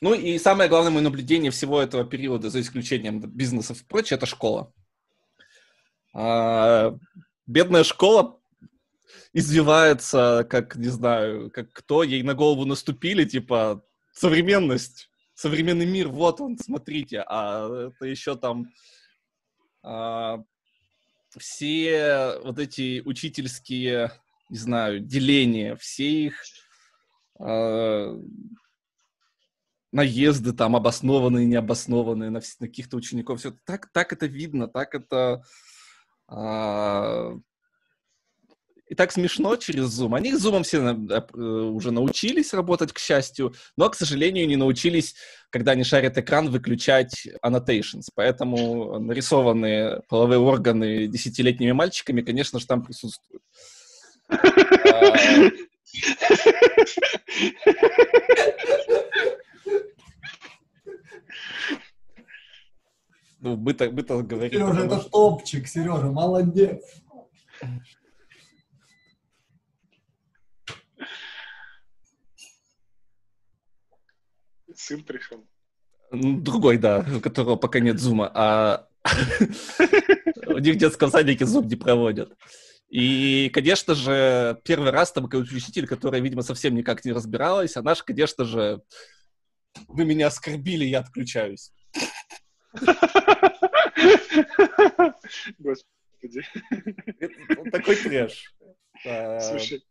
Ну и самое главное мое наблюдение всего этого периода, за исключением бизнесов и прочее, это школа. А, бедная школа извивается, как, не знаю, как кто, ей на голову наступили, типа, современность, современный мир, вот он, смотрите, а это еще там а, все вот эти учительские, не знаю, деления, все их а, наезды там обоснованные, необоснованные на, на каких-то учеников, все так, так это видно, так это а, и так смешно через Zoom. Они с Zoom все э, уже научились работать, к счастью, но, к сожалению, не научились, когда они шарят экран, выключать annotations. Поэтому нарисованные половые органы десятилетними мальчиками, конечно же, там присутствуют. Ну, мы так, мы так говорим. Сережа, это топчик, Сережа, молодец. Сын пришел. Другой, да, у которого пока нет зума. А у них в детском садике зум не проводят. И, конечно же, первый раз там какой-то учитель, которая, видимо, совсем никак не разбиралась, она же, конечно же, вы меня оскорбили, я отключаюсь. Господи. Такой трэш. Слушай,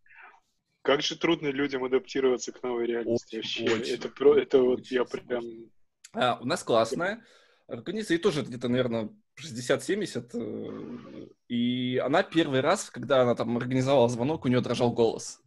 как же трудно людям адаптироваться к новой реальности очень, вообще. Очень, это, про, это вот я прям... А, у нас классная организация, и тоже где-то, наверное, 60-70. Э, и она первый раз, когда она там организовала звонок, у нее дрожал голос.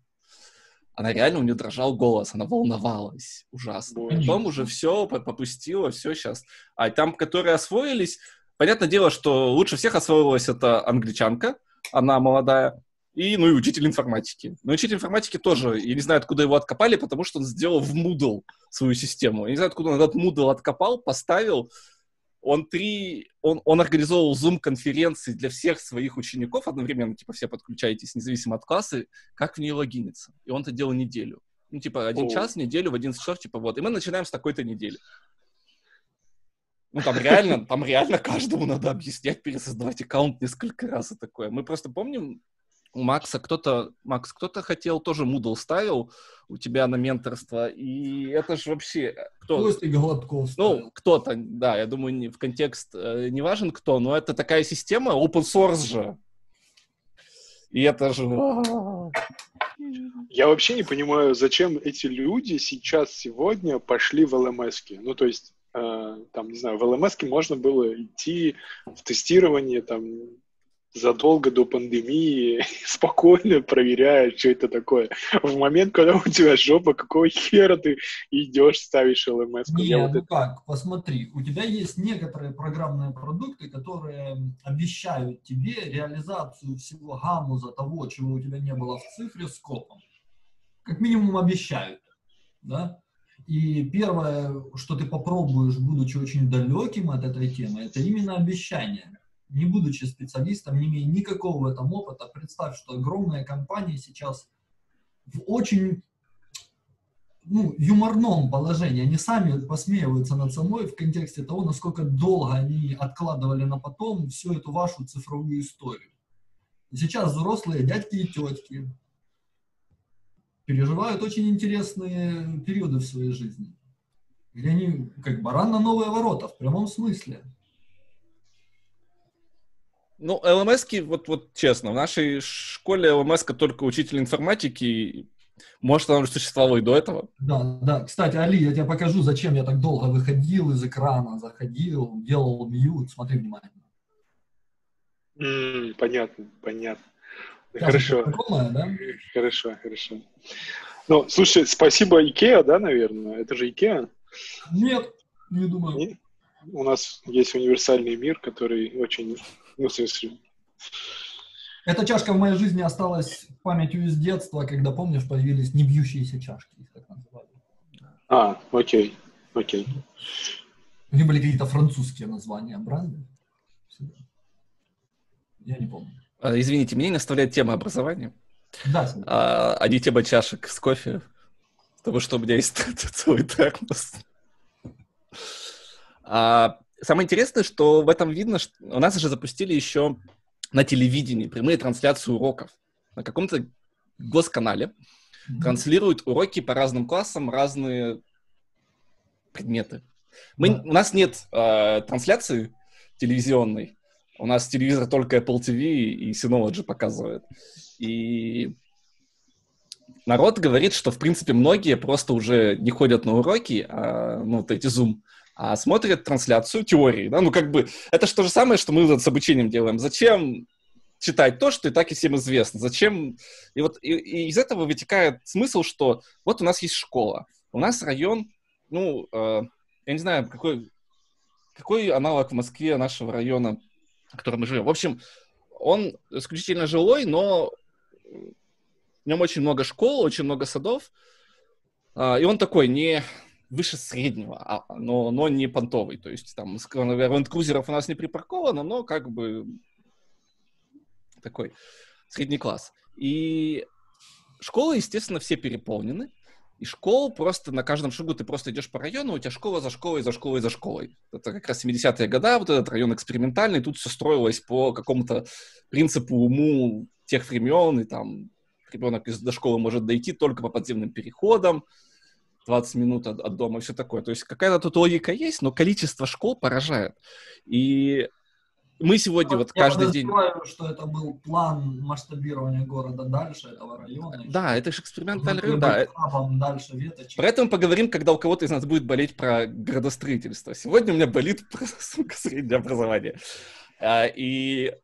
Она реально, у нее дрожал голос, она волновалась ужасно. Боже. Потом уже все попустила, все сейчас. А там, которые освоились, понятное дело, что лучше всех освоилась эта англичанка, она молодая, и, ну, и учитель информатики. Но учитель информатики тоже, я не знаю, откуда его откопали, потому что он сделал в Moodle свою систему. Я не знаю, откуда он этот Moodle откопал, поставил. Он три... Он, он организовал Zoom-конференции для всех своих учеников одновременно, типа, все подключаетесь, независимо от класса, как в нее логиниться. И он это делал неделю. Ну, типа, один О. час в неделю в 11 часов, типа, вот. И мы начинаем с такой-то недели. Ну, там реально, там реально каждому надо объяснять, пересоздавать аккаунт несколько раз и такое. Мы просто помним, у Макса кто-то, Макс, кто-то хотел, тоже Moodle ставил у тебя на менторство, и это же вообще... Кто? Костя Голодков ставил. Ну, кто-то, да, я думаю, не, в контекст э, не важен кто, но это такая система, open source же. И это же... Я вообще не понимаю, зачем эти люди сейчас, сегодня пошли в ЛМС. Ну, то есть, э, там, не знаю, в ЛМС можно было идти в тестирование, там, задолго до пандемии спокойно проверяют, что это такое. В момент, когда у тебя жопа, какого хера ты идешь, ставишь ЛМС? Не, ну это... как, посмотри, у тебя есть некоторые программные продукты, которые обещают тебе реализацию всего гаммуза того, чего у тебя не было в цифре, скопом. Как минимум обещают, да? И первое, что ты попробуешь, будучи очень далеким от этой темы, это именно обещание не будучи специалистом, не имея никакого в этом опыта, представь, что огромные компании сейчас в очень ну, юморном положении. Они сами посмеиваются над собой в контексте того, насколько долго они откладывали на потом всю эту вашу цифровую историю. Сейчас взрослые дядьки и тетки переживают очень интересные периоды в своей жизни, где они как баран на новые ворота, в прямом смысле. Ну, ЛМС, вот, вот честно, в нашей школе ЛМС только учитель информатики, может, она уже существовала и до этого. Да, да. Кстати, Али, я тебе покажу, зачем я так долго выходил из экрана, заходил, делал мьют. Смотри внимательно. Mm, понятно, понятно. Сейчас хорошо. Знакомая, да? Хорошо, хорошо. Ну, слушай, спасибо Икеа, да, наверное? Это же Икеа? Нет, не думаю. Нет? У нас есть универсальный мир, который очень ну, в смысле... Эта чашка в моей жизни осталась памятью из детства, когда, помнишь, появились небьющиеся чашки, их так называли. А, окей, окей. У них были какие-то французские названия бренды. Я не помню. А, извините, меня не наставляет тема образования. Да. А, а не тема чашек с кофе. Потому что у меня есть целый термос. А, самое интересное, что в этом видно, что у нас уже запустили еще на телевидении прямые трансляции уроков на каком-то госканале. Транслируют уроки по разным классам, разные предметы. Мы, да. У нас нет э, трансляции телевизионной. У нас телевизор только Apple TV и Synology показывает. И народ говорит, что, в принципе, многие просто уже не ходят на уроки, а, ну, вот эти Zoom, а смотрят трансляцию теории. Да? Ну, как бы, это же то же самое, что мы с обучением делаем. Зачем читать то, что и так и всем известно? Зачем? И вот и, и из этого вытекает смысл, что вот у нас есть школа, у нас район, ну, э, я не знаю, какой, какой аналог в Москве нашего района, в котором мы живем. В общем, он исключительно жилой, но в нем очень много школ, очень много садов, э, и он такой не выше среднего, а, но, но не понтовый. То есть там ленд-крузеров у нас не припарковано, но как бы такой средний класс. И школы, естественно, все переполнены. И школ просто на каждом шагу ты просто идешь по району, у тебя школа за школой, за школой, за школой. Это как раз 70-е годы, вот этот район экспериментальный, тут все строилось по какому-то принципу уму тех времен, и там ребенок из до школы может дойти только по подземным переходам, 20 минут от, от дома и все такое. То есть какая-то тут логика есть, но количество школ поражает. И мы сегодня вот Я каждый день... что это был план масштабирования города дальше этого района. Да, это же экспериментальный район, да. дальше веточек. Про это мы поговорим, когда у кого-то из нас будет болеть про градостроительство. Сегодня у меня болит про, сука, среднее образование. А, и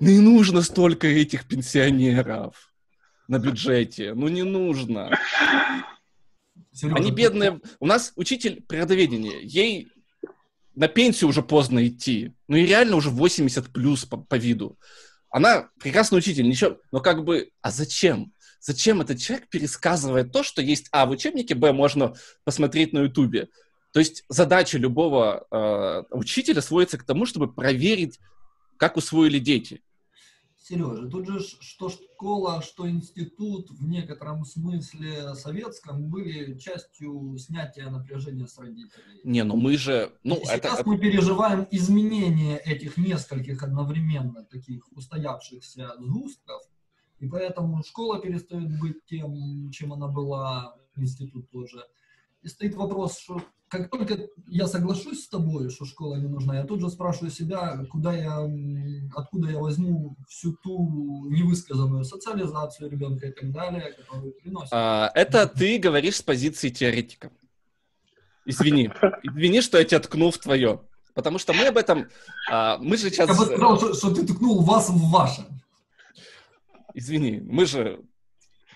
не нужно столько этих пенсионеров на бюджете. Ну, не нужно. Сережа, Они бедные. У нас учитель природоведения. Ей на пенсию уже поздно идти. Ну и реально уже 80 плюс по, по виду. Она прекрасный учитель, ничего. Но как бы, а зачем? Зачем этот человек пересказывает то, что есть А в учебнике, Б можно посмотреть на Ютубе? То есть задача любого э, учителя сводится к тому, чтобы проверить, как усвоили дети. Сережа, тут же что школа, что институт в некотором смысле советском были частью снятия напряжения с родителей. Не, ну мы же... Ну, И это, сейчас это... мы переживаем изменение этих нескольких одновременно таких устоявшихся сгустков, и поэтому школа перестает быть тем, чем она была, институт тоже. И стоит вопрос, что как только я соглашусь с тобой, что школа не нужна, я тут же спрашиваю себя, куда я, откуда я возьму всю ту невысказанную социализацию ребенка и так далее, которую приносит. А, это ты говоришь с позиции теоретика. Извини. Извини, что я тебя ткнул в твое. Потому что мы об этом... А, мы же сейчас... Я бы сказал, что, что ты ткнул вас в ваше. Извини, мы же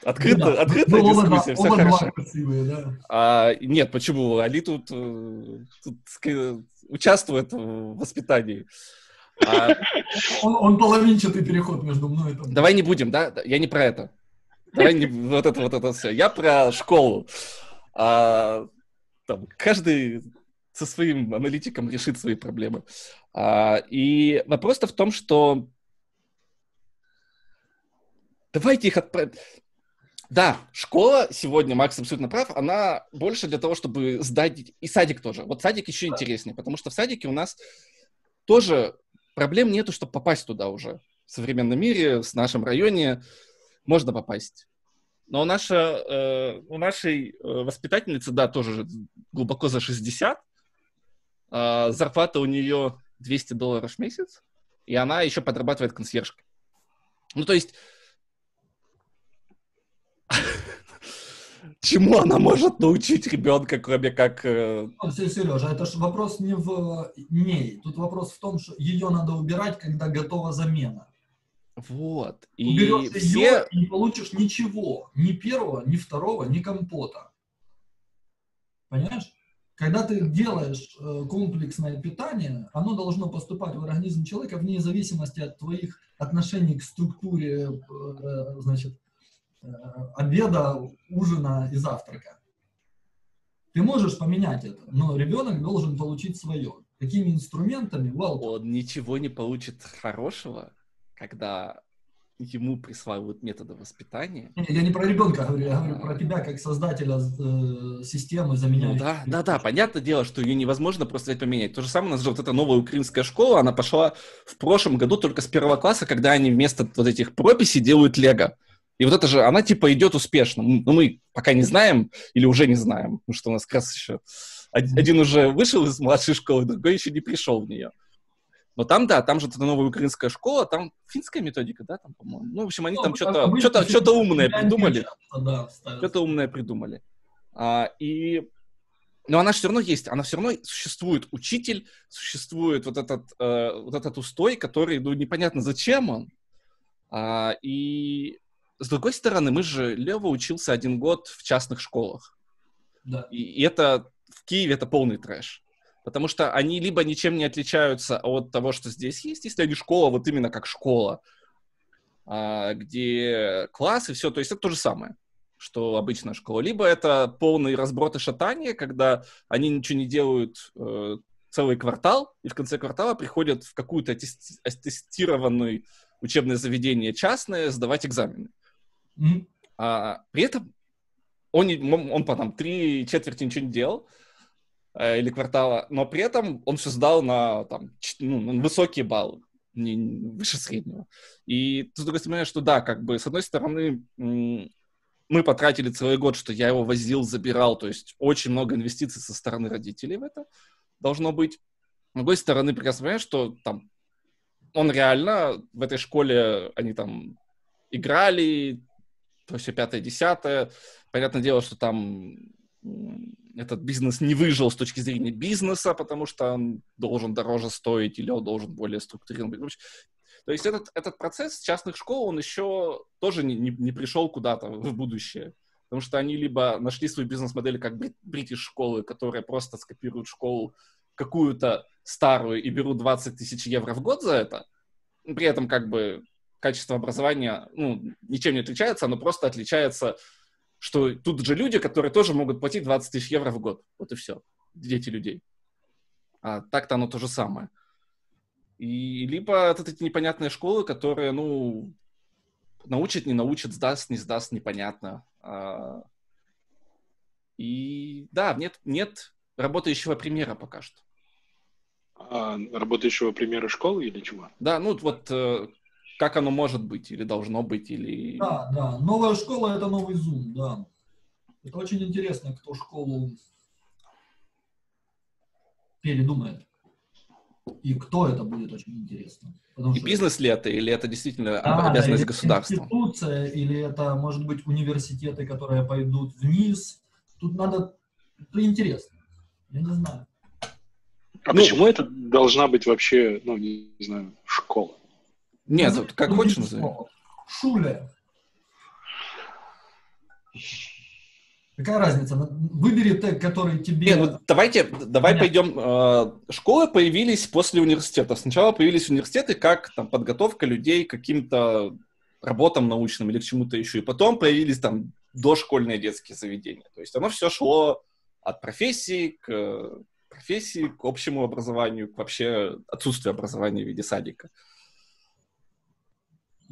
Открыто, да, открытая ну, дискуссия, оба, все оба хорошо. Красивые, да. а, нет, почему? Али тут, э, тут участвует в воспитании. А... Он, он половинчатый переход между мной и тобой. Давай не будем, да? Я не про это. Давай не вот это вот это все. Я про школу. А, там, каждый со своим аналитиком решит свои проблемы. А, и вопрос-то в том, что давайте их отправить. Да, школа сегодня, Макс абсолютно прав, она больше для того, чтобы сдать... И садик тоже. Вот садик еще интереснее, потому что в садике у нас тоже проблем нету, чтобы попасть туда уже. В современном мире, в нашем районе можно попасть. Но наша, э, у нашей э, воспитательницы, да, тоже глубоко за 60. Э, зарплата у нее 200 долларов в месяц, и она еще подрабатывает консьержкой. Ну, то есть Чему она может научить ребенка, кроме как... Э... Сережа, это же вопрос не в ней. Тут вопрос в том, что ее надо убирать, когда готова замена. Вот. И Уберешь все... ее и не получишь ничего. Ни первого, ни второго, ни компота. Понимаешь? Когда ты делаешь э, комплексное питание, оно должно поступать в организм человека вне зависимости от твоих отношений к структуре, э, значит, обеда, ужина и завтрака. Ты можешь поменять это, но ребенок должен получить свое. Какими инструментами? Well, Он ничего не получит хорошего, когда ему присваивают методы воспитания. Я не про ребенка говорю, я говорю про тебя как создателя э, системы, заменяющей. Ну, да, да, да, понятное дело, что ее невозможно просто взять поменять. То же самое у нас же вот эта новая украинская школа, она пошла в прошлом году только с первого класса, когда они вместо вот этих прописей делают лего. И вот это же, она типа идет успешно. Но мы пока не знаем или уже не знаем, потому что у нас как раз еще один уже вышел из младшей школы, другой еще не пришел в нее. Но там, да, там же это новая украинская школа, там финская методика, да, там, по-моему. Ну, в общем, они ну, там что-то, что-то, что-то умное придумали. Да, что-то умное придумали. А, и но она все равно есть, она все равно существует учитель, существует вот этот, э, вот этот устой, который, ну, непонятно зачем он. А, и с другой стороны, мы же, Лева учился один год в частных школах. Да. И, это в Киеве это полный трэш. Потому что они либо ничем не отличаются от того, что здесь есть, если они школа, вот именно как школа, а, где класс и все, то есть это то же самое, что обычная школа. Либо это полный разброд и шатание, когда они ничего не делают э, целый квартал, и в конце квартала приходят в какую-то аттестированное учебное заведение частное сдавать экзамены. А, при этом он, он, по там три четверти ничего не делал, э, или квартала, но при этом он все сдал на там, ну, высокие баллы, не, выше среднего. И ты только понимаешь, что да, как бы, с одной стороны, мы потратили целый год, что я его возил, забирал, то есть очень много инвестиций со стороны родителей в это должно быть. С другой стороны, прекрасно понимаешь, что там он реально в этой школе, они там играли, то все пятое, десятое. Понятное дело, что там этот бизнес не выжил с точки зрения бизнеса, потому что он должен дороже стоить или он должен более структурирован быть. То есть этот, этот процесс частных школ, он еще тоже не, не, не пришел куда-то в будущее. Потому что они либо нашли свою бизнес-модель как бритиш школы, которая просто скопирует школу какую-то старую и берут 20 тысяч евро в год за это, при этом как бы качество образования ну, ничем не отличается, оно просто отличается что тут же люди, которые тоже могут платить 20 тысяч евро в год. Вот и все. Дети людей. А так-то оно то же самое. И либо это эти непонятные школы, которые, ну, научат, не научат, сдаст, не сдаст, непонятно. А... И да, нет, нет работающего примера пока что. А, работающего примера школы или чего? Да, ну вот э, как оно может быть или должно быть, или... Да, да. Новая школа — это новый Zoom, да. Это очень интересно, кто школу передумает. И кто это будет очень интересно. Потому и что... бизнес ли это, или это действительно да, обязанность государства? Институция, или это, может быть, университеты, которые пойдут вниз. Тут надо... Это интересно. Я не знаю. А ну, почему это должна быть вообще, ну, не знаю, школа? Нет, вот как хочешь назови. Шуле. Какая разница? Выбери тег, который тебе... Нет, ну давайте, давай Понятно. пойдем. Э, школы появились после университета. Сначала появились университеты как там подготовка людей к каким-то работам научным или к чему-то еще. И потом появились там дошкольные детские заведения. То есть оно все шло от профессии к профессии, к общему образованию, к вообще отсутствию образования в виде садика.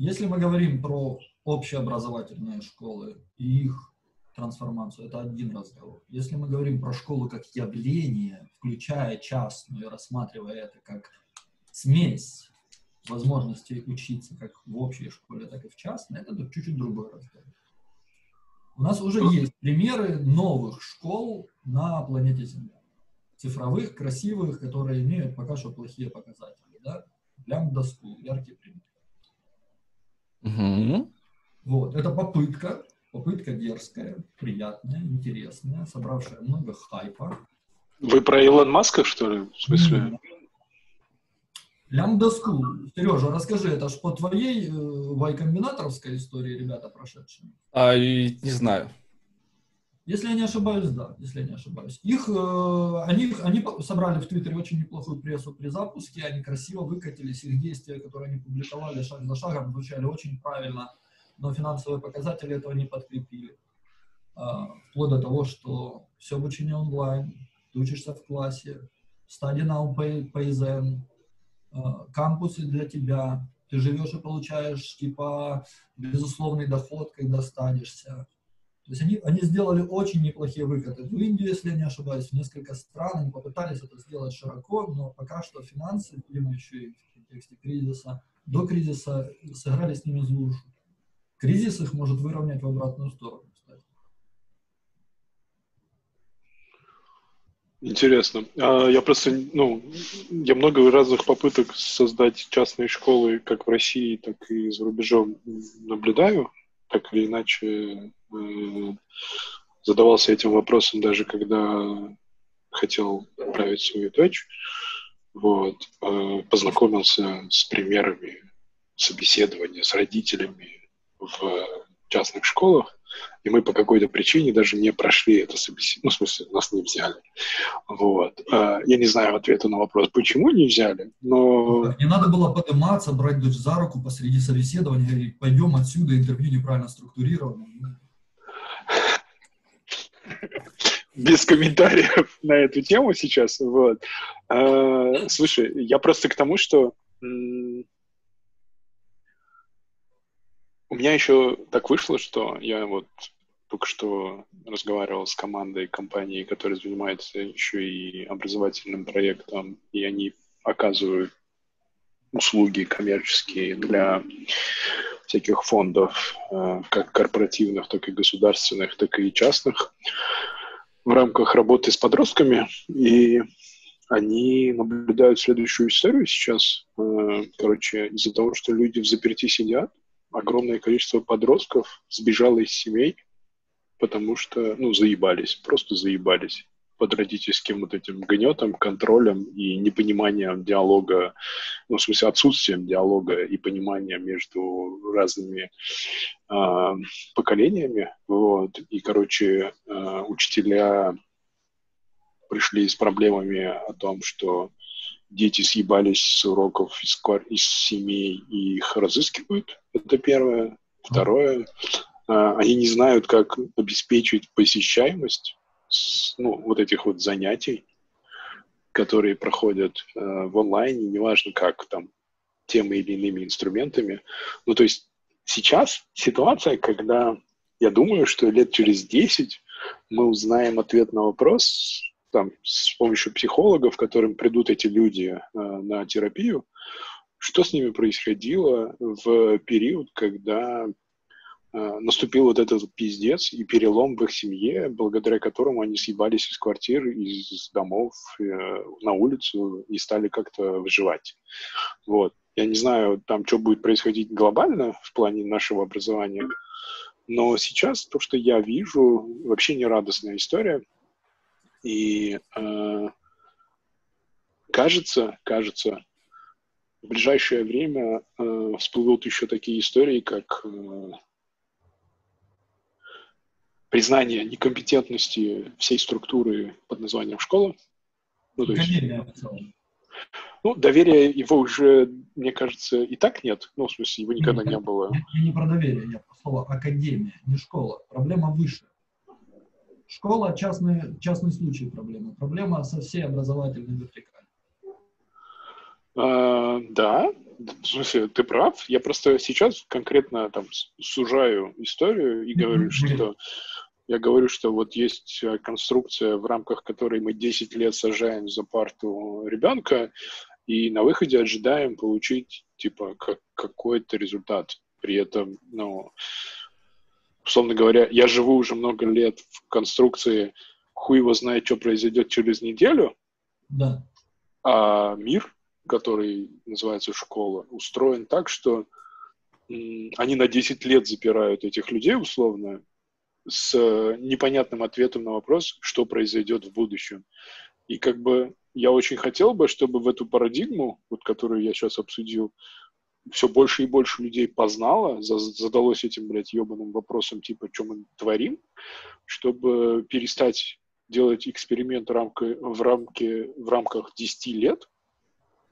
Если мы говорим про общеобразовательные школы и их трансформацию, это один разговор. Если мы говорим про школу как явление, включая частную, рассматривая это как смесь возможностей учиться как в общей школе, так и в частной, это чуть-чуть другой разговор. У нас уже есть примеры новых школ на планете Земля. Цифровых, красивых, которые имеют пока что плохие показатели. Да? Лямбда School, яркий пример. Угу. Вот, это попытка, попытка дерзкая, приятная, интересная, собравшая много хайпа. Вы про Илон Маска, что ли? В смысле? Лямбда School. Сережа, расскажи, это ж по твоей э, вайкомбинаторовской истории ребята прошедшие? А, не знаю. Если я не ошибаюсь, да, если я не ошибаюсь. Их, э, они, они собрали в Твиттере очень неплохую прессу при запуске, они красиво выкатились, их действия, которые они публиковали шаг за шагом, звучали очень правильно, но финансовые показатели этого не подкрепили. Э, вплоть до того, что все обучение онлайн, ты учишься в классе, study now, pay, э, кампусы для тебя, ты живешь и получаешь, типа, безусловный доход, когда станешься. То есть они, они сделали очень неплохие выходы. В Индию, если я не ошибаюсь, в несколько стран они попытались это сделать широко, но пока что финансы, видимо, еще и в контексте кризиса, до кризиса сыграли с ними злую. Кризис их может выровнять в обратную сторону. Интересно. А, я просто, ну, я много разных попыток создать частные школы как в России, так и за рубежом наблюдаю, так или иначе э, задавался этим вопросом даже когда хотел отправить свою дочь. Вот. Э, познакомился с примерами собеседования с родителями в частных школах и мы по какой-то причине даже не прошли это собеседование. Ну, в смысле, нас не взяли. Вот. А, я не знаю ответа на вопрос, почему не взяли, но... Не надо было подниматься, брать дочь за руку посреди собеседования и говорить, пойдем отсюда, интервью неправильно структурировано. Без комментариев на эту тему сейчас. Вот. А, слушай, я просто к тому, что у меня еще так вышло, что я вот только что разговаривал с командой компании, которая занимается еще и образовательным проектом, и они оказывают услуги коммерческие для всяких фондов, э, как корпоративных, так и государственных, так и частных, в рамках работы с подростками. И они наблюдают следующую историю сейчас. Э, короче, из-за того, что люди в заперти сидят, огромное количество подростков сбежало из семей, потому что, ну, заебались, просто заебались под родительским вот этим гнетом, контролем и непониманием диалога, ну, в смысле, отсутствием диалога и понимания между разными э, поколениями, вот, и, короче, э, учителя пришли с проблемами о том, что дети съебались с уроков из, из семей и их разыскивают. Это первое. Второе, а, они не знают, как обеспечить посещаемость ну, вот этих вот занятий, которые проходят э, в онлайне, неважно как, там, теми или иными инструментами. Ну, то есть сейчас ситуация, когда я думаю, что лет через 10 мы узнаем ответ на вопрос, там, с помощью психологов, которым придут эти люди э, на терапию, что с ними происходило в период, когда э, наступил вот этот пиздец и перелом в их семье, благодаря которому они съебались из квартир, из домов э, на улицу и стали как-то выживать. Вот. Я не знаю, там, что будет происходить глобально в плане нашего образования, но сейчас то, что я вижу, вообще не радостная история – и э, кажется, кажется, в ближайшее время э, всплывут еще такие истории, как э, признание некомпетентности всей структуры под названием школа. Ну, то есть, ну, доверия его уже, мне кажется, и так нет. Ну, в смысле, его никогда не, не было. Не, не про доверие, нет, про слово академия, не школа. Проблема выше. Школа – частный, частный случай проблемы. Проблема со всей образовательной вертикалью. А, да, в смысле, ты прав. Я просто сейчас конкретно там сужаю историю и говорю, что я говорю, что вот есть конструкция, в рамках которой мы 10 лет сажаем за парту ребенка, и на выходе ожидаем получить, типа, как, какой-то результат. При этом, ну, условно говоря, я живу уже много лет в конструкции, хуй его знает, что произойдет через неделю, да. а мир, который называется школа, устроен так, что они на 10 лет запирают этих людей условно с непонятным ответом на вопрос, что произойдет в будущем. И как бы я очень хотел бы, чтобы в эту парадигму, вот которую я сейчас обсудил, все больше и больше людей познало, задалось этим, блядь, ебаным вопросом, типа, что мы творим, чтобы перестать делать эксперимент в, рамке, в, рамке, в рамках 10 лет,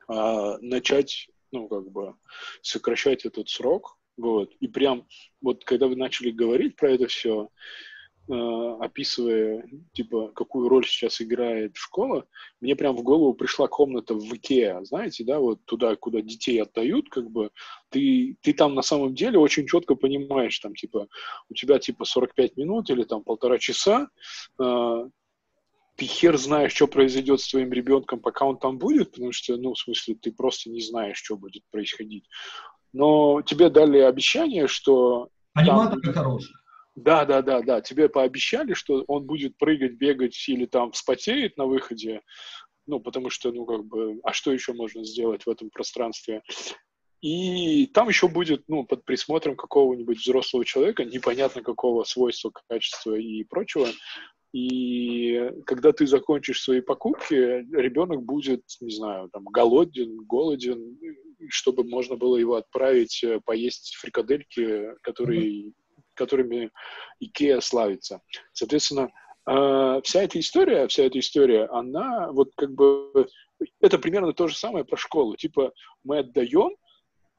а начать, ну, как бы, сокращать этот срок, вот, и прям, вот, когда вы начали говорить про это все, описывая, типа, какую роль сейчас играет школа, мне прям в голову пришла комната в Икеа, знаете, да, вот туда, куда детей отдают, как бы, ты, ты там на самом деле очень четко понимаешь, там, типа, у тебя, типа, 45 минут или там полтора часа, э, ты хер знаешь, что произойдет с твоим ребенком, пока он там будет, потому что, ну, в смысле, ты просто не знаешь, что будет происходить. Но тебе дали обещание, что... Аниматор там... хороший. Да, да, да, да. Тебе пообещали, что он будет прыгать, бегать или там вспотеет на выходе. Ну, потому что, ну, как бы, а что еще можно сделать в этом пространстве? И там еще будет, ну, под присмотром какого-нибудь взрослого человека, непонятно какого свойства, качества и прочего. И когда ты закончишь свои покупки, ребенок будет, не знаю, там, голоден, голоден, чтобы можно было его отправить э, поесть фрикадельки, которые которыми Икеа славится. Соответственно, э, вся эта история, вся эта история, она вот как бы это примерно то же самое про школу. Типа мы отдаем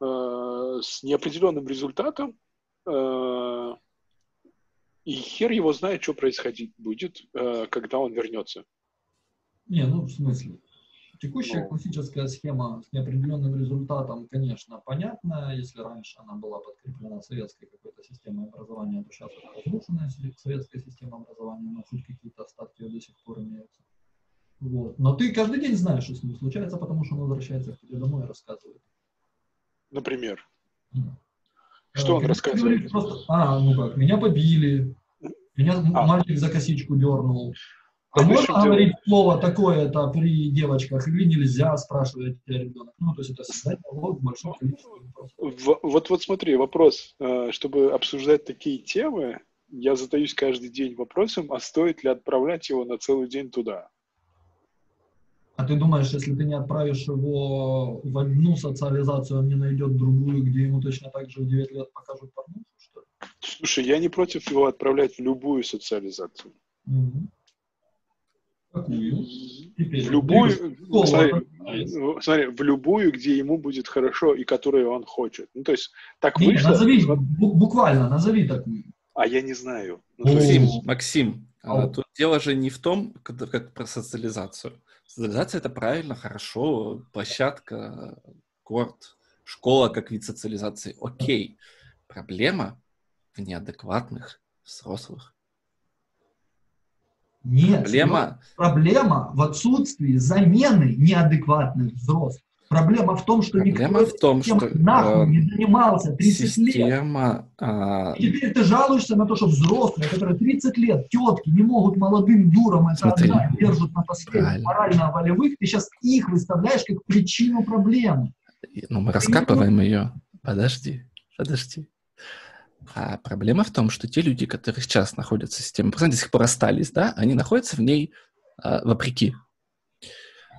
э, с неопределенным результатом, э, и хер его знает, что происходить будет, когда он вернется. Не, ну в смысле. Текущая классическая схема с неопределенным результатом, конечно, понятна. Если раньше она была подкреплена советской какой-то системой образования, то сейчас это разрушенная советская система образования, но хоть какие-то остатки до сих пор имеются. Вот. Но ты каждый день знаешь, что с ним случается, потому что он возвращается к тебе домой и рассказывает. Например? Да. Что он рассказывает? Просто, а, ну как, меня побили, меня а. мальчик за косичку дернул, а можно говорить слово такое-то при девочках или нельзя, спрашивает ребенок? Ну, то есть это создать диалог большого количества Вот, вот смотри, вопрос. Э, чтобы обсуждать такие темы, я задаюсь каждый день вопросом, а стоит ли отправлять его на целый день туда? А ты думаешь, если ты не отправишь его в одну социализацию, он не найдет другую, где ему точно так же в 9 лет покажут порнуху, что ли? Слушай, я не против его отправлять в любую социализацию. Угу. Какую? в любую, смотри, смотри, в любую, где ему будет хорошо и которую он хочет. Ну, то есть, так не, вышло... Назови, буквально, назови такую. А я не знаю. Ну, Максим, есть... Максим, а, тут дело же не в том, как, как про социализацию. Социализация — это правильно, хорошо, площадка, корт, школа как вид социализации. Окей. Проблема в неадекватных взрослых нет. Проблема? Проблема в отсутствии замены неадекватных взрослых. Проблема в том, что Проблема никто в том, что нахуй э, не занимался 30 система, лет. Э, и теперь ты жалуешься на то, что взрослые, которые 30 лет, тетки, не могут молодым дурам это смотри, отдать, держат на тоске морально-волевых, ты сейчас их выставляешь как причину проблемы. Ну, мы раскапываем ее. Подожди, подожди. А проблема в том, что те люди, которые сейчас находятся в системе, до сих пор остались, да, они находятся в ней а, вопреки.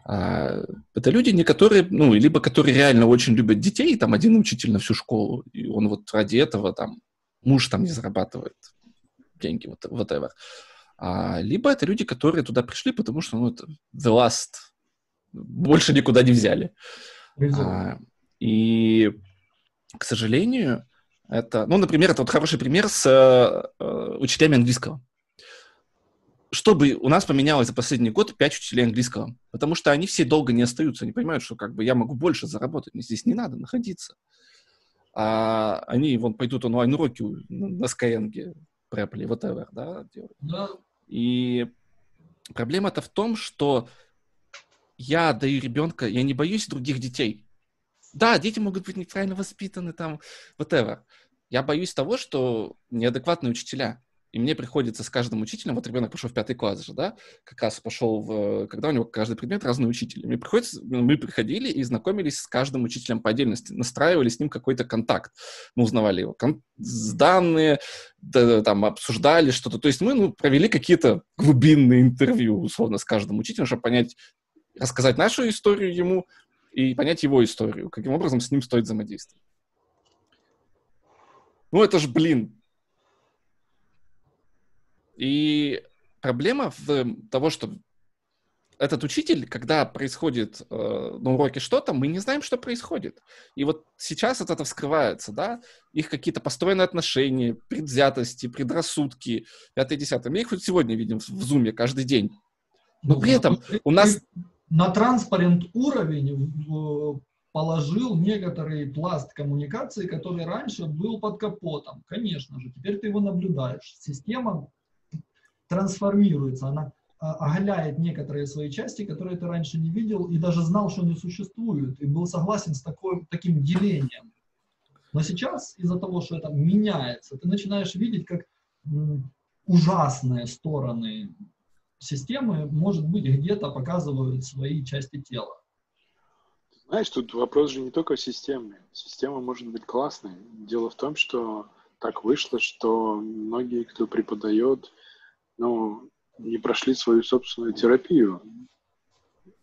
А, это люди, не которые, ну, либо которые реально очень любят детей, там один учитель на всю школу, и он вот ради этого там, муж там не зарабатывает деньги, вот whatever. А, либо это люди, которые туда пришли, потому что, ну, это the last, больше никуда не взяли. А, и, к сожалению, это, ну, например, это вот хороший пример с э, э учителями английского. Чтобы у нас поменялось за последний год 5 учителей английского, потому что они все долго не остаются, они понимают, что как бы я могу больше заработать, мне здесь не надо находиться. А они вон пойдут онлайн-уроки на Skyeng, Preply, whatever, да, делают. Да. И проблема-то в том, что я даю ребенка, я не боюсь других детей. Да, дети могут быть неправильно воспитаны, там, whatever. Я боюсь того, что неадекватные учителя. И мне приходится с каждым учителем, вот ребенок пошел в пятый класс же, да, как раз пошел в, когда у него каждый предмет разный учитель. Мне приходится, мы приходили и знакомились с каждым учителем по отдельности, настраивали с ним какой-то контакт. Мы узнавали его кон- данные, да, там, обсуждали что-то. То есть мы, ну, провели какие-то глубинные интервью, условно, с каждым учителем, чтобы понять, рассказать нашу историю ему и понять его историю, каким образом с ним стоит взаимодействовать. Ну, это ж, блин. И проблема в того, что этот учитель, когда происходит э, на уроке что-то, мы не знаем, что происходит. И вот сейчас вот это вскрывается, да, их какие-то построенные отношения, предвзятости, предрассудки, пятое, десятое. Мы их вот сегодня видим в, в Зуме каждый день. Но при этом у нас... На транспарент уровень положил некоторый пласт коммуникации, который раньше был под капотом. Конечно же, теперь ты его наблюдаешь. Система трансформируется, она а, оголяет некоторые свои части, которые ты раньше не видел и даже знал, что они существуют, и был согласен с такой, таким делением. Но сейчас из-за того, что это меняется, ты начинаешь видеть, как ужасные стороны системы, может быть, где-то показывают свои части тела. Знаешь, тут вопрос же не только в системе. Система может быть классной. Дело в том, что так вышло, что многие, кто преподает, ну, не прошли свою собственную терапию.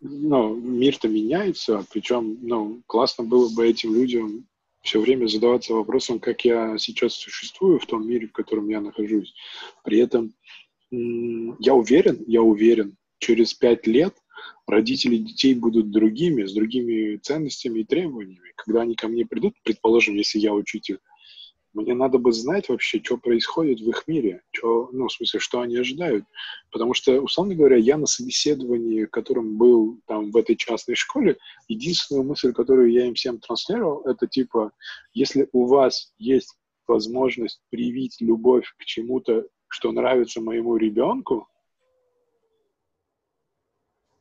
Ну, мир-то меняется, причем, ну, классно было бы этим людям все время задаваться вопросом, как я сейчас существую в том мире, в котором я нахожусь. При этом я уверен, я уверен, через пять лет родители детей будут другими, с другими ценностями и требованиями. Когда они ко мне придут, предположим, если я учитель, мне надо бы знать вообще, что происходит в их мире, что, ну, в смысле, что они ожидают. Потому что, условно говоря, я на собеседовании, которым был там в этой частной школе, единственную мысль, которую я им всем транслировал, это типа, если у вас есть возможность привить любовь к чему-то, что нравится моему ребенку,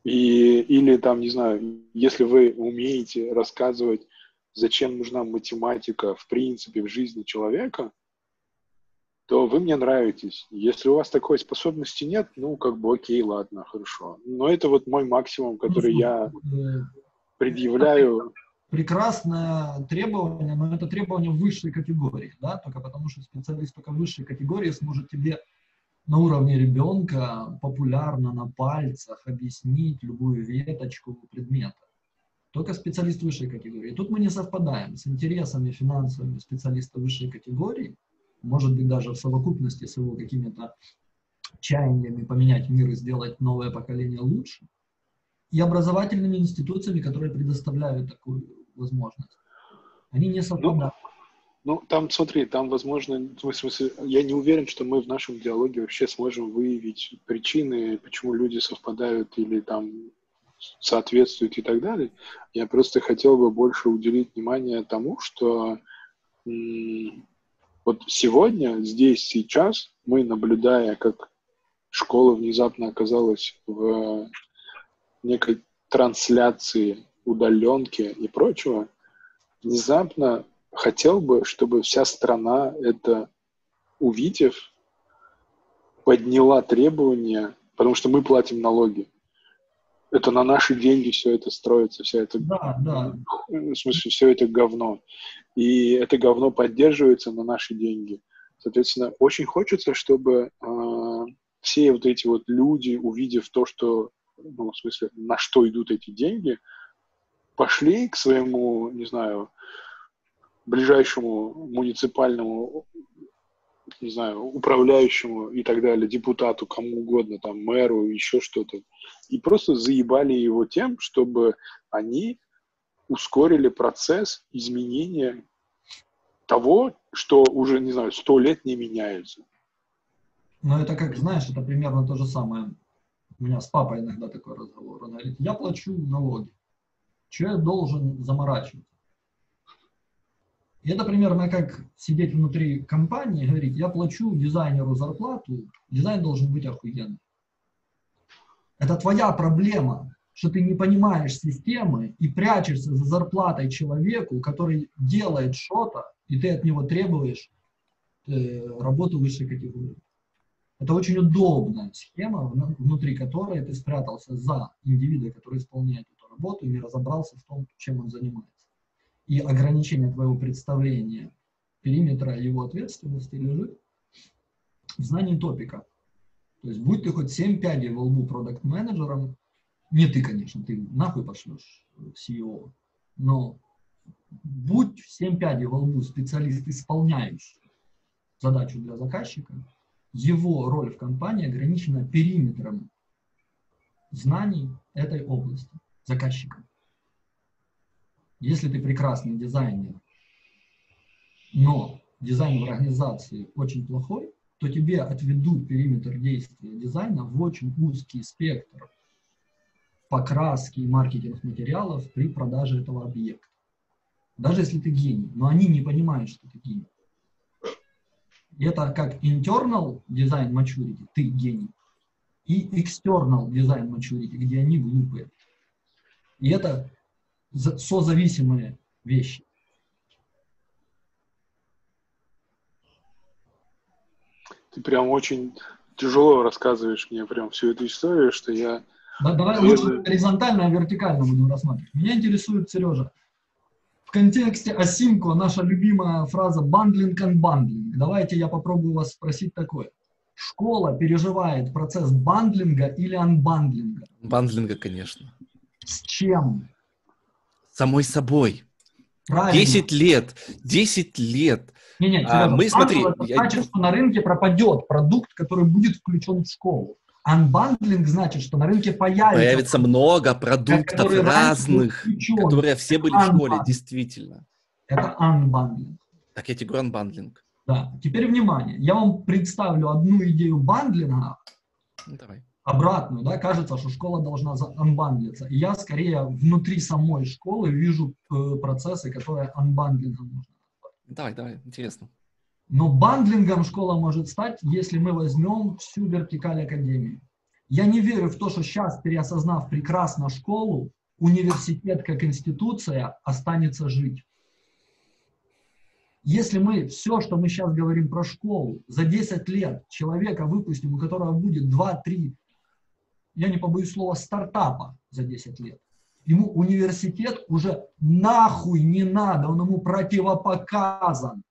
и, или там, не знаю, если вы умеете рассказывать зачем нужна математика в принципе в жизни человека, то вы мне нравитесь. Если у вас такой способности нет, ну, как бы окей, ладно, хорошо. Но это вот мой максимум, который я предъявляю. Прекрасное требование, но это требование высшей категории, да, только потому что специалист только высшей категории сможет тебе на уровне ребенка популярно на пальцах объяснить любую веточку предмета только специалист высшей категории. тут мы не совпадаем с интересами финансовыми специалиста высшей категории, может быть, даже в совокупности с его какими-то чаяниями поменять мир и сделать новое поколение лучше, и образовательными институциями, которые предоставляют такую возможность. Они не совпадают. Ну, там, смотри, там, возможно, в смысле, я не уверен, что мы в нашем диалоге вообще сможем выявить причины, почему люди совпадают или там соответствует и так далее. Я просто хотел бы больше уделить внимание тому, что вот сегодня, здесь, сейчас мы, наблюдая, как школа внезапно оказалась в некой трансляции, удаленки и прочего, внезапно хотел бы, чтобы вся страна это увидев, подняла требования, потому что мы платим налоги это на наши деньги все это строится, вся это, да, да. в смысле, все это говно. И это говно поддерживается на наши деньги. Соответственно, очень хочется, чтобы э, все вот эти вот люди, увидев то, что, ну, в смысле, на что идут эти деньги, пошли к своему, не знаю, ближайшему муниципальному не знаю, управляющему и так далее, депутату, кому угодно, там, мэру, еще что-то, и просто заебали его тем, чтобы они ускорили процесс изменения того, что уже, не знаю, сто лет не меняется. Ну, это как, знаешь, это примерно то же самое. У меня с папой иногда такой разговор. Он говорит, я плачу налоги. Что я должен заморачиваться? И это примерно как сидеть внутри компании и говорить, я плачу дизайнеру зарплату, дизайн должен быть охуенный. Это твоя проблема, что ты не понимаешь системы и прячешься за зарплатой человеку, который делает что-то, и ты от него требуешь э, работу высшей категории. Это очень удобная схема, внутри которой ты спрятался за индивида, который исполняет эту работу и не разобрался в том, чем он занимается и ограничение твоего представления периметра его ответственности лежит в знании топика. То есть будь ты хоть 7 пядей во лбу продукт-менеджером, не ты, конечно, ты нахуй пошлешь CEO, но будь 7 пядей во лбу специалист, исполняющий задачу для заказчика, его роль в компании ограничена периметром знаний этой области заказчиком. Если ты прекрасный дизайнер, но дизайн в организации очень плохой, то тебе отведут периметр действия дизайна в очень узкий спектр покраски и маркетинг материалов при продаже этого объекта. Даже если ты гений, но они не понимают, что ты гений. Это как internal design maturity, ты гений, и external design maturity, где они глупые. И это созависимые вещи. Ты прям очень тяжело рассказываешь мне прям всю эту историю, что я... Да, давай лучше горизонтально, а вертикально будем рассматривать. Меня интересует, Сережа, в контексте Asymco наша любимая фраза «bundling and unbundling». Давайте я попробую вас спросить такое. Школа переживает процесс bundling а или unbundling а? Bundling а, конечно. С чем? Самой собой. Правильно. 10 лет, 10 лет. Не, не, а, мы, смотри, это я... значит, что на рынке пропадет продукт, который будет включен в школу. Unbundling значит, что на рынке появится... Появится много продуктов разных, которые все были в школе, действительно. Это unbundling. Так я тебе говорю unbundling. Да. Теперь внимание. Я вам представлю одну идею bundling а. Ну, давай. Обратную, да, кажется, что школа должна анбандлиться. И я скорее внутри самой школы вижу э, процессы, которые unbundling ом нужно. Давай, давай, интересно. Но бандлингом школа может стать, если мы возьмем всю вертикаль академии. Я не верю в то, что сейчас, переосознав прекрасно школу, университет как институция останется жить. Если мы все, что мы сейчас говорим про школу, за 10 лет человека выпустим, у которого будет 2-3, я не побоюсь слова, стартапа за 10 лет, ему университет уже нахуй не надо, он ему противопоказан.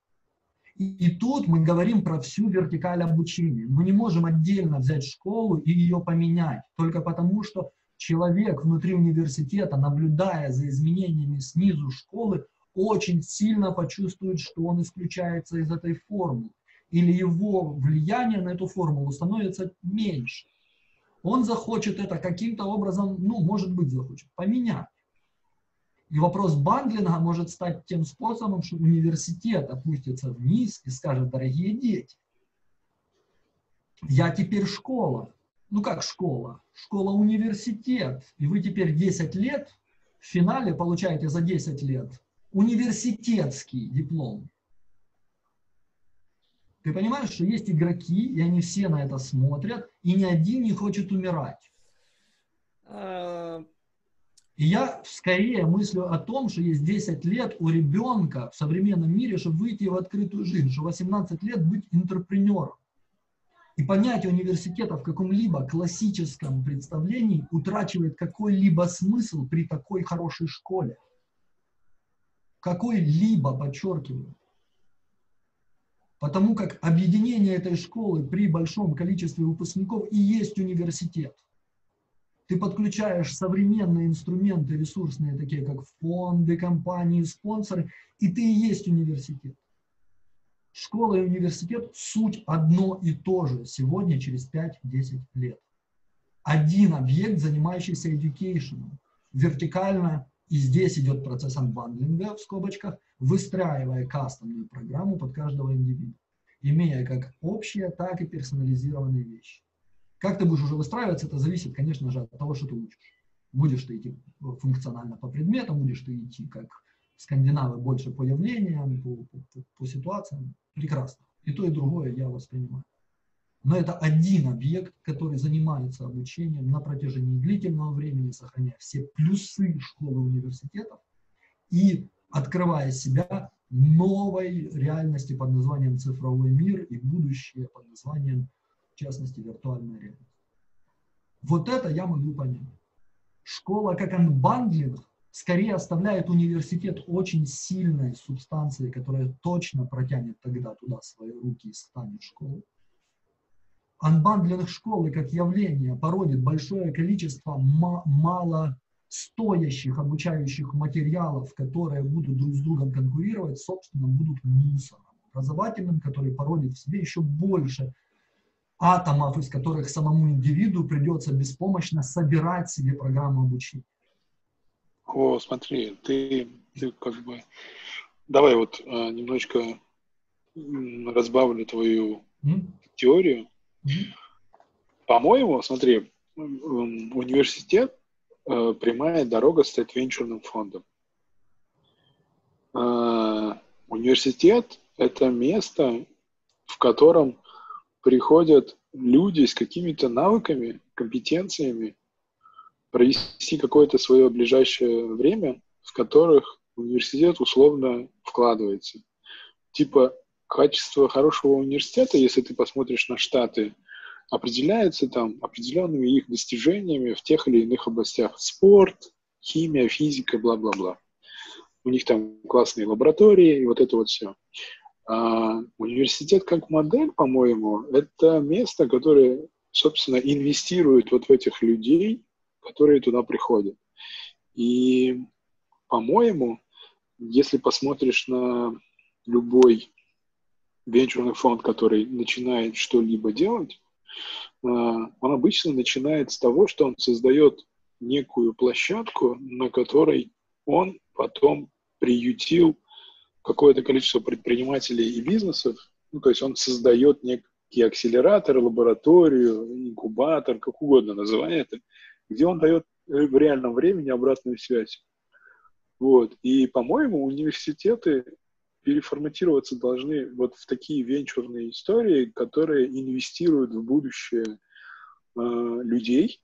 И, и тут мы говорим про всю вертикаль обучения. Мы не можем отдельно взять школу и ее поменять, только потому что человек внутри университета, наблюдая за изменениями снизу школы, очень сильно почувствует, что он исключается из этой формулы. Или его влияние на эту формулу становится меньше. Он захочет это каким-то образом, ну, может быть, захочет поменять. И вопрос бандлинга может стать тем способом, что университет опустится вниз и скажет, дорогие дети, я теперь школа. Ну как школа? Школа-университет. И вы теперь 10 лет в финале получаете за 10 лет университетский диплом. Ты понимаешь, что есть игроки, и они все на это смотрят, и ни один не хочет умирать. И я скорее мыслю о том, что есть 10 лет у ребенка в современном мире, чтобы выйти в открытую жизнь, что 18 лет быть интерпренером. И понятие университета в каком-либо классическом представлении утрачивает какой-либо смысл при такой хорошей школе. Какой-либо, подчеркиваю. Потому как объединение этой школы при большом количестве выпускников и есть университет. Ты подключаешь современные инструменты ресурсные, такие как фонды, компании, спонсоры, и ты и есть университет. Школа и университет – суть одно и то же сегодня, через 5-10 лет. Один объект, занимающийся education, вертикально, и здесь идет процесс анбандлинга в скобочках, выстраивая кастомную программу под каждого индивида, имея как общие, так и персонализированные вещи. Как ты будешь уже выстраиваться, это зависит, конечно же, от того, что ты учишь. Будешь ты идти функционально по предметам, будешь ты идти как скандинавы больше по явлениям, по, по, по ситуациям. Прекрасно. И то, и другое я воспринимаю. Но это один объект, который занимается обучением на протяжении длительного времени, сохраняя все плюсы школы университетов и открывая себя новой реальности под названием цифровой мир и будущее под названием в частности, виртуальная реальность. Вот это я могу понять. Школа как unbundling скорее оставляет университет очень сильной субстанцией, которая точно протянет тогда туда свои руки и станет школой. Unbundling школы как явление породит большое количество мало стоящих обучающих материалов, которые будут друг с другом конкурировать, собственно, будут мусором образовательным, который породит в себе еще больше атомов, из которых самому индивиду придется беспомощно собирать себе программу обучения. О, смотри, ты, ты как бы... Давай вот а, немножечко разбавлю твою mm? теорию. По-моему, смотри, университет э, прямая дорога стать венчурным фондом. Э, университет – это место, в котором приходят люди с какими-то навыками, компетенциями, провести какое-то свое ближайшее время, в которых университет условно вкладывается. Типа качество хорошего университета, если ты посмотришь на Штаты, определяется там определенными их достижениями в тех или иных областях. Спорт, химия, физика, бла-бла-бла. У них там классные лаборатории и вот это вот все. А университет как модель, по-моему, это место, которое, собственно, инвестирует вот в этих людей, которые туда приходят. И, по-моему, если посмотришь на любой венчурный фонд, который начинает что-либо делать, а, он обычно начинает с того, что он создает некую площадку, на которой он потом приютил какое-то количество предпринимателей и бизнесов, ну, то есть он создает некий акселератор, лабораторию, инкубатор, как угодно называй это, где он дает в реальном времени обратную связь. Вот. И, по-моему, университеты переформатироваться должны вот в такие венчурные истории, которые инвестируют в будущее э, людей,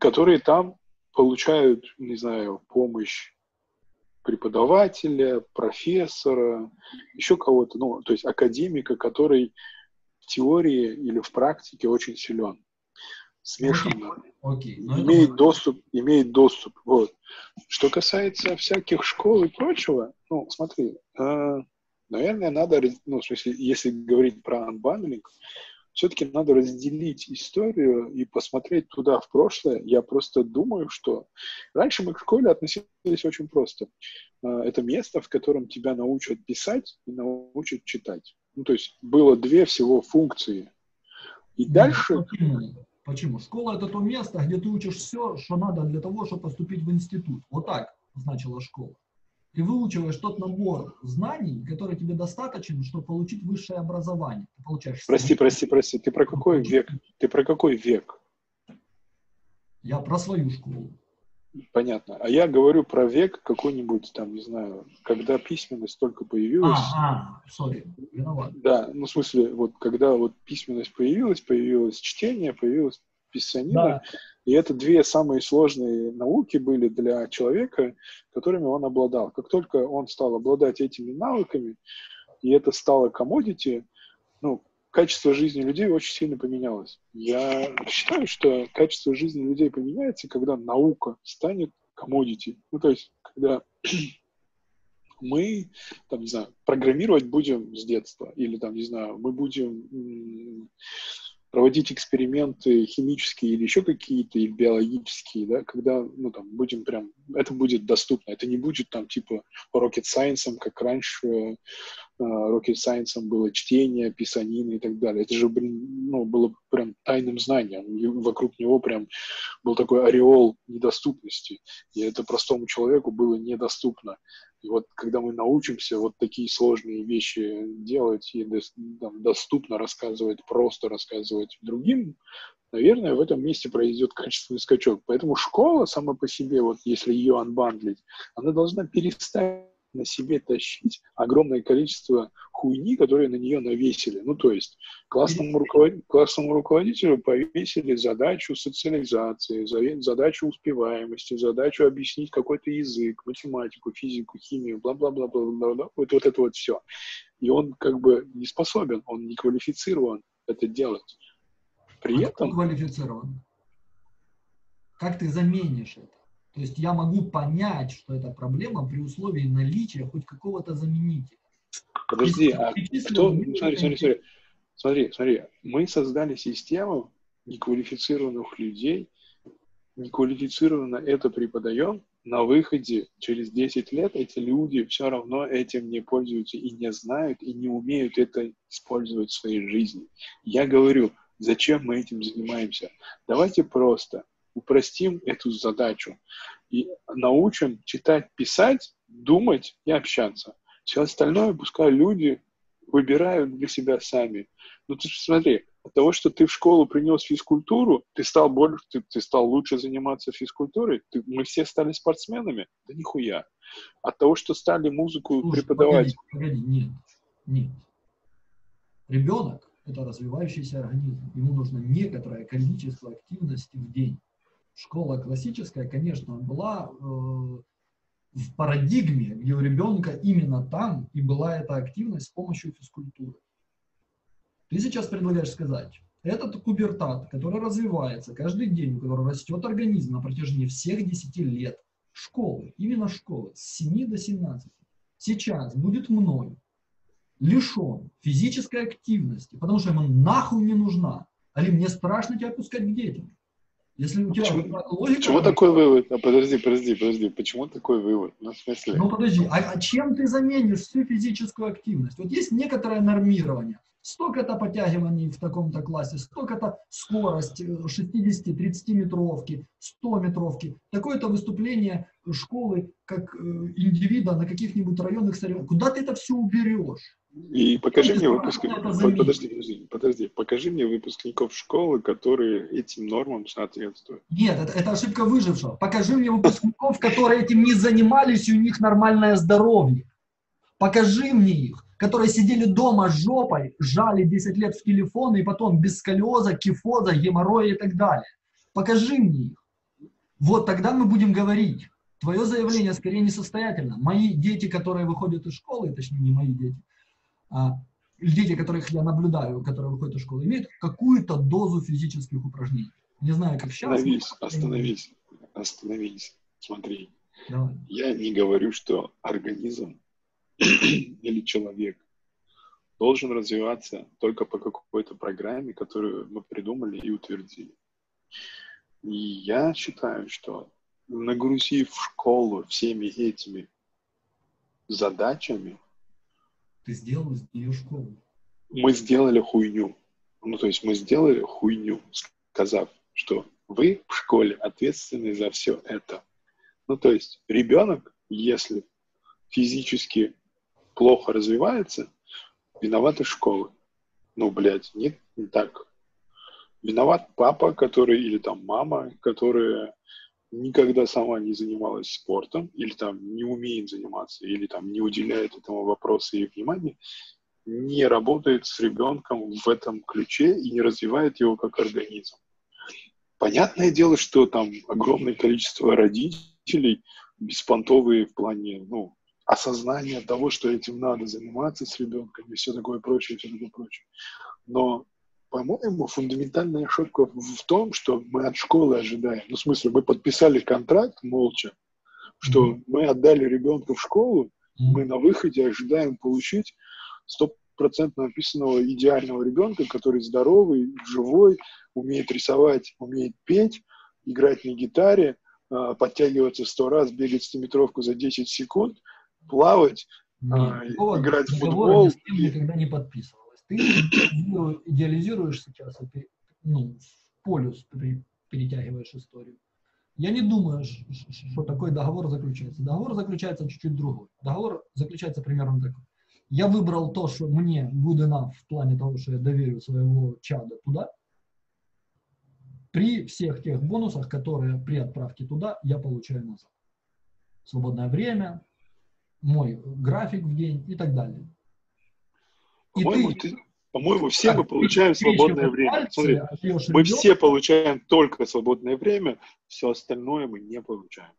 которые там получают, не знаю, помощь преподавателя, профессора, еще кого-то, ну, то есть академика, который в теории или в практике очень силен, смешанно, okay. Okay. имеет доступ, имеет доступ, вот. Что касается всяких школ и прочего, ну, смотри, э, наверное, надо, ну, в смысле, если говорить про unbundling, все-таки надо разделить историю и посмотреть туда в прошлое. Я просто думаю, что раньше мы к школе относились очень просто. А, это место, в котором тебя научат писать и научат читать. Ну, то есть было две всего функции. И дальше... Почему? Школа – это то место, где ты учишь все, что надо для того, чтобы поступить в институт. Вот так значила школа. Ты выучиваешь тот набор знаний, который тебе достаточен, чтобы получить высшее образование. Ты получаешь прости, прости, прости. Ты про какой век? Ты про какой век? Я про свою школу. Понятно. А я говорю про век какой-нибудь, там, не знаю, когда письменность только появилась. А, сори, виноват. Да, ну, в смысле, вот когда вот письменность появилась, появилось чтение, появилась писанина, да. И это две самые сложные науки были для человека, которыми он обладал. Как только он стал обладать этими навыками, и это стало commodity, ну, качество жизни людей очень сильно поменялось. Я считаю, что качество жизни людей поменяется, когда наука станет commodity. Ну, то есть, когда мы, там, не знаю, программировать будем с детства, или, там, не знаю, мы будем проводить эксперименты химические или еще какие-то, или биологические, да, когда, ну, там, будем прям, это будет доступно, это не будет там, типа, rocket science, как раньше rocket science было чтение, писанина и так далее. Это же, блин, ну, было прям тайным знанием, и вокруг него прям был такой ореол недоступности, и это простому человеку было недоступно. И вот когда мы научимся вот такие сложные вещи делать и там, доступно рассказывать, просто рассказывать другим, наверное, в этом месте произойдет качественный скачок. Поэтому школа сама по себе, вот если ее анбандлить, она должна перестать на себе тащить огромное количество хуйни, которые на нее навесили. Ну, то есть классному, руковод... классному руководителю повесили задачу социализации, задачу успеваемости, задачу объяснить какой-то язык, математику, физику, химию, бла-бла-бла-бла-бла. Вот, вот это вот все. И он как бы не способен, он не квалифицирован это делать. При а этом... квалифицирован? Как ты заменишь это? То есть я могу понять, что это проблема при условии наличия хоть какого-то заменителя. Подожди, а кто... Смотри, смотри, смотри. Смотри, смотри. Мы создали систему неквалифицированных людей, неквалифицированно это преподаем, на выходе через 10 лет эти люди все равно этим не пользуются и не знают, и не умеют это использовать в своей жизни. Я говорю, зачем мы этим занимаемся? Давайте просто упростим эту задачу и научим читать, писать, думать и общаться. Все остальное пускай люди выбирают для себя сами. Ну ты смотри, от того, что ты в школу принес физкультуру, ты стал больше, ты, ты стал лучше заниматься физкультурой, ты, мы все стали спортсменами, да нихуя. От того, что стали музыку Слушай, преподавать. Погоди, погоди, нет, нет. Ребенок – это развивающийся организм. Ему нужно некоторое количество активности в день. Школа классическая, конечно, была э, в парадигме, где у ребенка именно там и была эта активность с помощью физкультуры. Ты сейчас предлагаешь сказать, этот кубертат, который развивается каждый день, у которого растет организм на протяжении всех 10 лет, школы, именно школы, с 7 до 17, сейчас будет мной лишен физической активности, потому что ему нахуй не нужна. Али, мне страшно тебя пускать к детям. Если у тебя почему, логика... Почему такой вывод? А подожди, подожди, подожди. Почему такой вывод? Ну, в смысле? Ну, подожди. А, а чем ты заменишь всю физическую активность? Вот есть некоторое нормирование. Столько-то подтягиваний в таком-то классе, столько-то скорость 60-30 э, метровки, 100 метровки, такое-то выступление школы как э, индивида на каких-нибудь районных соревнованиях. Куда ты это все уберешь? И покажи мне выпускников, подожди, подожди, подожди, покажи мне выпускников школы, которые этим нормам соответствуют. Нет, это, это ошибка выжившего. Покажи мне выпускников, которые этим не занимались, и у них нормальное здоровье. Покажи мне их, которые сидели дома жопой, жали 10 лет в телефон, и потом без сколиоза, кифоза, геморроя и так далее. Покажи мне их. Вот тогда мы будем говорить. Твое заявление скорее несостоятельно. Мои дети, которые выходят из школы, точнее не мои дети, дети, которых я наблюдаю, которые выходят из школы, имеют какую-то дозу физических упражнений. Не знаю, как сейчас. Остановись, остановись, остановись. Смотри, Давай. я не говорю, что организм или человек должен развиваться только по какой-то программе, которую мы придумали и утвердили. И я считаю, что нагрузив школу всеми этими задачами, ты сделал из нее школу. Мы сделали хуйню. Ну, то есть мы сделали хуйню, сказав, что вы в школе ответственны за все это. Ну, то есть ребенок, если физически плохо развивается, виновата школа. Ну, блядь, нет, не так. Виноват папа, который, или там мама, которая никогда сама не занималась спортом, или там не умеет заниматься, или там не уделяет этому вопросу и внимания, не работает с ребенком в этом ключе и не развивает его как организм. Понятное дело, что там огромное количество родителей беспонтовые в плане, ну, осознания того, что этим надо заниматься с ребенком и все такое прочее, все такое прочее. Но по-моему, фундаментальная ошибка в том, что мы от школы ожидаем. Ну, в смысле, мы подписали контракт молча, что mm-hmm. мы отдали ребенка в школу, mm-hmm. мы на выходе ожидаем получить стопроцентно написанного идеального ребенка, который здоровый, живой, умеет рисовать, умеет петь, играть на гитаре, а, подтягиваться сто раз, бегать стометровку за 10 секунд, плавать, Нет, играть в футбол. Ни с кем никогда не подписывал ты идеализируешь сейчас, ну, полюс перетягиваешь историю. Я не думаю, что такой договор заключается. Договор заключается чуть-чуть другой. Договор заключается примерно такой. Я выбрал то, что мне good enough в плане того, что я доверю своего чада туда, при всех тех бонусах, которые при отправке туда я получаю назад. Свободное время, мой график в день и так далее. По-моему, ты... По-моему, все мы получаем свободное время. Смотри, мы все получаем только свободное время, все остальное мы не получаем.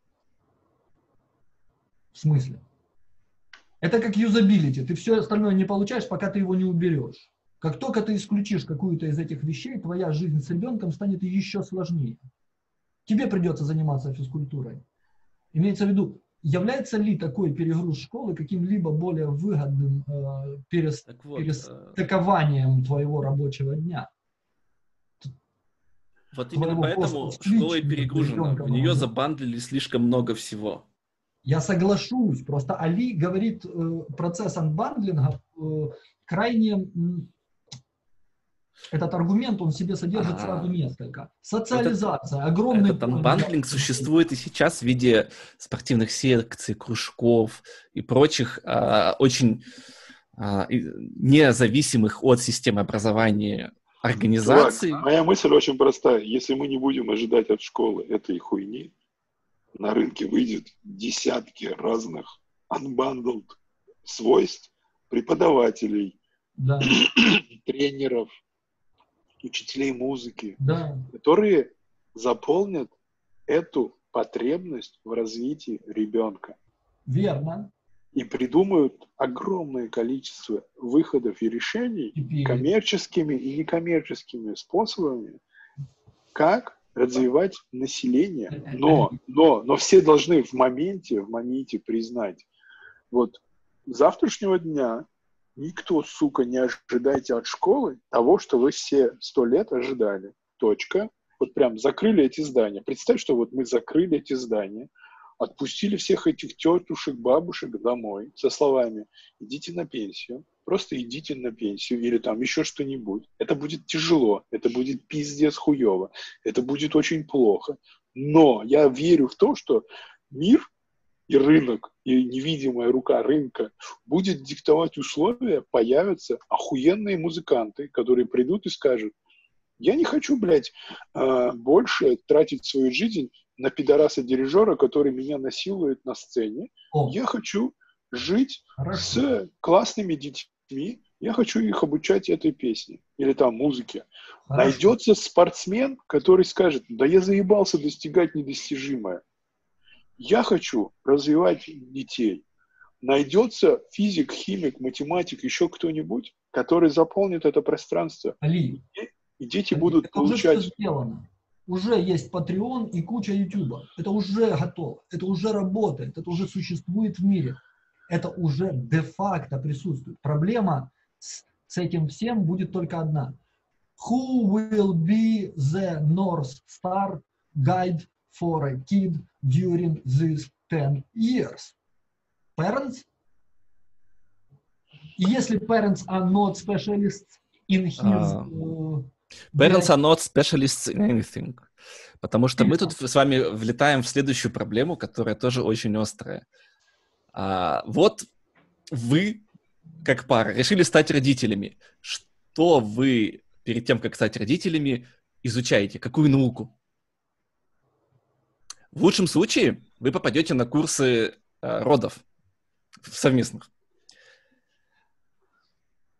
В смысле? Это как юзабилити. Ты все остальное не получаешь, пока ты его не уберешь. Как только ты исключишь какую-то из этих вещей, твоя жизнь с ребенком станет еще сложнее. Тебе придется заниматься физкультурой. Имеется в виду, Является ли такой перегруз школы каким-либо более выгодным э, перес, вот, перестыкованием э... твоего рабочего дня? Вот именно поэтому школа и перегружена. В нее забандлили слишком много всего. Я соглашусь, просто Али говорит, э, процесс анбандлинга э, крайне... Этот аргумент, он в себе содержит А-а-а. сразу несколько. Социализация, этот, огромный... Этот unbundling существует и сейчас в виде спортивных секций, кружков и прочих а, очень а, независимых от системы образования организаций. Чувак, моя мысль очень простая. Если мы не будем ожидать от школы этой хуйни, на рынке выйдет десятки разных unbundled свойств преподавателей, да. тренеров, учителей музыки, да. которые заполнят эту потребность в развитии ребенка. Верно. И придумают огромное количество выходов и решений Теперь. коммерческими и некоммерческими способами, как развивать население. Но, но, но все должны в моменте, в моменте признать, вот завтрашнего дня никто, сука, не ожидайте от школы того, что вы все сто лет ожидали. Точка. Вот прям закрыли эти здания. Представь, что вот мы закрыли эти здания, отпустили всех этих тетушек, бабушек домой со словами «идите на пенсию», просто идите на пенсию или там еще что-нибудь. Это будет тяжело, это будет пиздец хуево, это будет очень плохо. Но я верю в то, что мир и рынок, и невидимая рука рынка будет диктовать условия, появятся охуенные музыканты, которые придут и скажут, я не хочу, блядь, а, больше тратить свою жизнь на пидораса-дирижера, который меня насилует на сцене. О. Я хочу жить Хорошо. с классными детьми, я хочу их обучать этой песне или там музыке. Хорошо. Найдется спортсмен, который скажет, да я заебался достигать недостижимое. Я хочу развивать детей. Найдется физик, химик, математик, еще кто-нибудь, который заполнит это пространство. Али, и, дети Али, будут это получать... Уже сделано. Уже есть Patreon и куча YouTube. Это уже готово. Это уже работает. Это уже существует в мире это уже де-факто присутствует. Проблема с, с этим всем будет только одна. Who will be the North Star guide for a kid during these 10 years? Parents? Если parents are not specialists in his... Uh, parents are not specialists in anything. Потому что мы тут с вами влетаем в следующую проблему, которая тоже очень острая. А, вот вы, как пара, решили стать родителями. Что вы перед тем, как стать родителями, изучаете? Какую науку? В лучшем случае вы попадете на курсы э, родов совместных.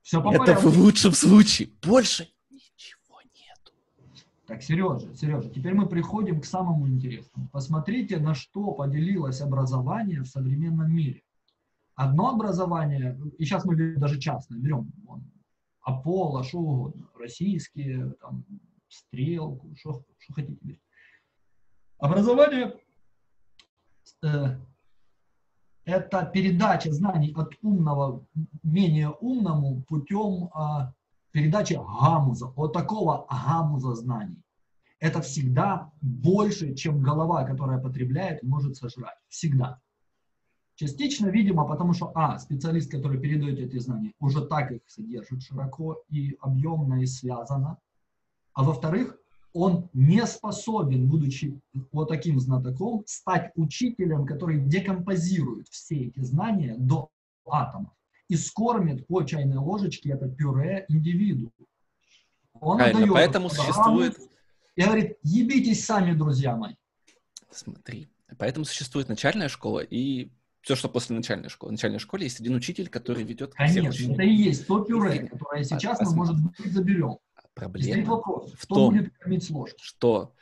Все Это в лучшем случае. Больше ничего нет. Так, Сережа, Сережа, теперь мы приходим к самому интересному. Посмотрите, на что поделилось образование в современном мире одно образование, и сейчас мы берем даже частное, берем вон, Аполло, что угодно, российские, там, стрелку, что, что хотите берите. Образование э, это передача знаний от умного менее умному путем э, передачи гамуза, вот такого гамуза знаний. Это всегда больше, чем голова, которая потребляет, может сожрать. Всегда. Частично, видимо, потому что, а, специалист, который передает эти знания, уже так их содержит широко и объемно и связано. А во-вторых, он не способен, будучи вот таким знатоком, стать учителем, который декомпозирует все эти знания до атомов и скормит по чайной ложечке это пюре индивиду. Он Правильно, поэтому существует... И говорит, ебитесь сами, друзья мои. Смотри, поэтому существует начальная школа и все, что после начальной школы. В начальной школе есть один учитель, который ведет Конечно, это и есть то пюре, которое сейчас мы, может быть, заберем. Проблема вопрос, в том, что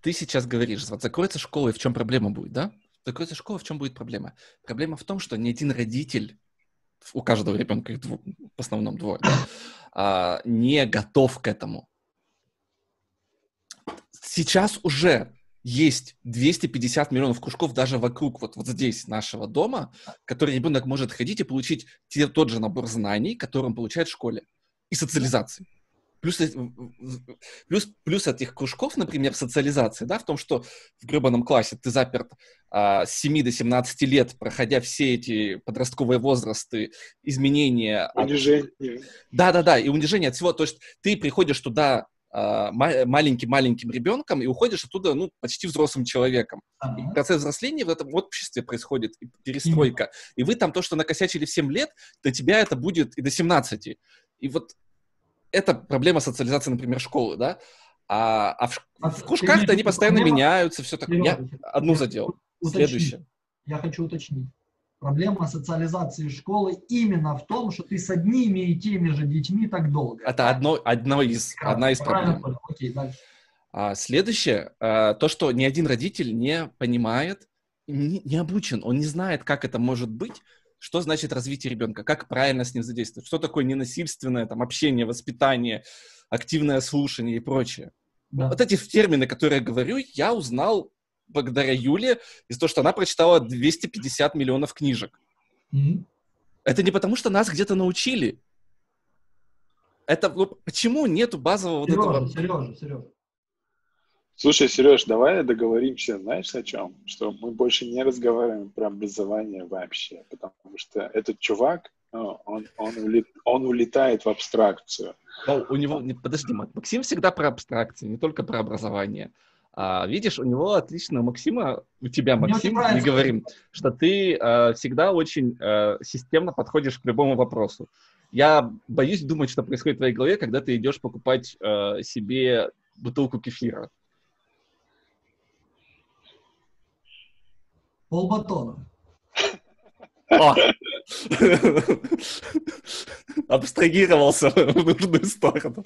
ты сейчас говоришь, вот закроется школа, и в чем проблема будет, да? Закроется школа, в чем будет проблема? Проблема в том, что ни один родитель, у каждого ребенка их дву, в основном двое, а, не готов к этому. Сейчас уже есть 250 миллионов кружков даже вокруг, вот, вот здесь, нашего дома, который ребенок может ходить и получить те, тот же набор знаний, который он получает в школе, и социализации. Плюс, плюс, плюс этих кружков, например, социализации, да, в том, что в гребаном классе ты заперт а, с 7 до 17 лет, проходя все эти подростковые возрасты, изменения. Унижение. Да-да-да, и унижение от всего. То есть ты приходишь туда а, маленьким-маленьким ребенком и уходишь оттуда, ну, почти взрослым человеком. Ага. И процесс взросления в этом обществе происходит, и перестройка. И вы там то, что накосячили в 7 лет, до тебя это будет и до 17. И вот это проблема социализации, например, школы, да? А, а в, а в кружках-то они постоянно проблема... меняются, все такое. Я одну задел. Следующее. Я хочу уточнить. Проблема социализации школы именно в том, что ты с одними и теми же детьми так долго. Это одно, одно из, одна из проблем. Окей, дальше. А, следующее, а, то, что ни один родитель не понимает, не, не обучен, он не знает, как это может быть, что значит развитие ребенка, как правильно с ним задействовать, что такое ненасильственное там, общение, воспитание, активное слушание и прочее. Да. Вот эти термины, которые я говорю, я узнал благодаря Юле из-за того, что она прочитала 250 миллионов книжек. Mm-hmm. Это не потому, что нас где-то научили. Это ну, почему нету базового Сережа, вот этого... Сережа, Сережа. Слушай, Сереж, давай договоримся, знаешь, о чем? Что мы больше не разговариваем про образование вообще, потому что этот чувак, ну, он, он, улет, он улетает в абстракцию. Но у него, подожди, Максим всегда про абстракции, не только про образование. А, видишь, у него отлично, Максима, у тебя, Максим, не говорим, что ты а, всегда очень а, системно подходишь к любому вопросу. Я боюсь думать, что происходит в твоей голове, когда ты идешь покупать а, себе бутылку кефира. Полбатона. Абстрагировался в нужную сторону.